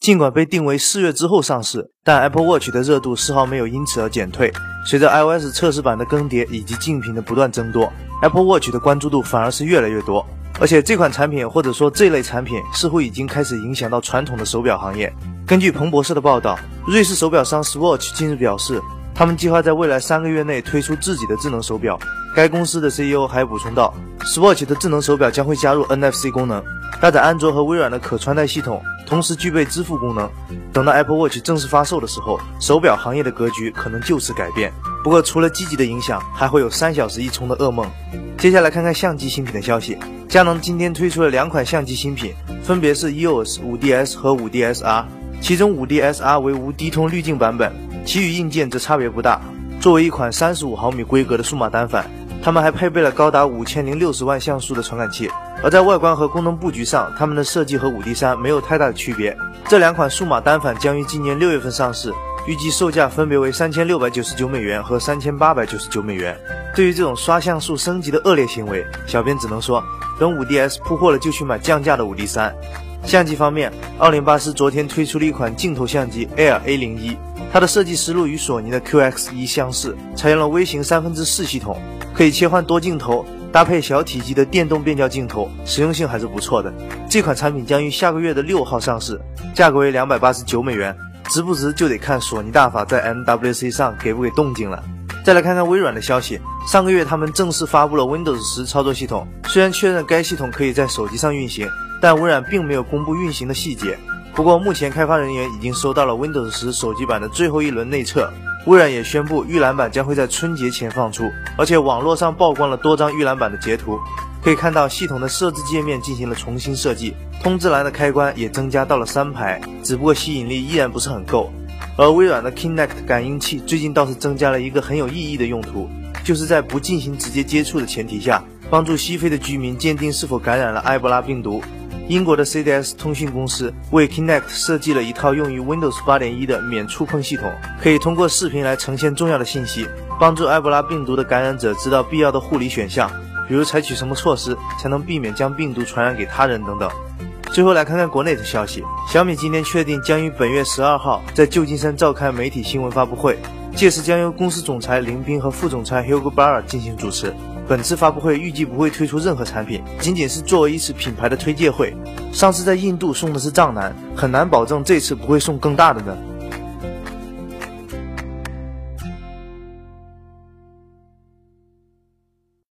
尽管被定为四月之后上市，但 Apple Watch 的热度丝毫没有因此而减退。随着 iOS 测试版的更迭以及竞品的不断增多，Apple Watch 的关注度反而是越来越多。而且这款产品或者说这类产品似乎已经开始影响到传统的手表行业。根据彭博社的报道，瑞士手表商 Swatch 近日表示，他们计划在未来三个月内推出自己的智能手表。该公司的 CEO 还补充道，Swatch 的智能手表将会加入 NFC 功能，搭载安卓和微软的可穿戴系统。同时具备支付功能。等到 Apple Watch 正式发售的时候，手表行业的格局可能就此改变。不过，除了积极的影响，还会有三小时一充的噩梦。接下来看看相机新品的消息。佳能今天推出了两款相机新品，分别是 EOS 5DS 和 5DSR。其中 5DSR 为无低通滤镜版本，其余硬件则差别不大。作为一款35毫米规格的数码单反，它们还配备了高达五千零六十万像素的传感器。而在外观和功能布局上，它们的设计和五 D 三没有太大的区别。这两款数码单反将于今年六月份上市，预计售价分别为三千六百九十九美元和三千八百九十九美元。对于这种刷像素升级的恶劣行为，小编只能说，等五 DS 铺货了就去买降价的五 D 三。相机方面，奥林巴斯昨天推出了一款镜头相机 Air A 零一，它的设计思路与索尼的 QX 一相似，采用了微型三分之四系统，可以切换多镜头。搭配小体积的电动变焦镜头，实用性还是不错的。这款产品将于下个月的六号上市，价格为两百八十九美元，值不值就得看索尼大法在 MWC 上给不给动静了。再来看看微软的消息，上个月他们正式发布了 Windows 十操作系统，虽然确认该系统可以在手机上运行，但微软并没有公布运行的细节。不过目前开发人员已经收到了 Windows 十手机版的最后一轮内测。微软也宣布预览版将会在春节前放出，而且网络上曝光了多张预览版的截图，可以看到系统的设置界面进行了重新设计，通知栏的开关也增加到了三排，只不过吸引力依然不是很够。而微软的 Kinect 感应器最近倒是增加了一个很有意义的用途，就是在不进行直接接触的前提下，帮助西非的居民鉴定是否感染了埃博拉病毒。英国的 CDS 通讯公司为 Kinect 设计了一套用于 Windows 8.1的免触碰系统，可以通过视频来呈现重要的信息，帮助埃博拉病毒的感染者知道必要的护理选项，比如采取什么措施才能避免将病毒传染给他人等等。最后来看看国内的消息，小米今天确定将于本月十二号在旧金山召开媒体新闻发布会，届时将由公司总裁林斌和副总裁 Hugo Bar 进行主持。本次发布会预计不会推出任何产品，仅仅是作为一次品牌的推介会。上次在印度送的是藏南，很难保证这次不会送更大的呢。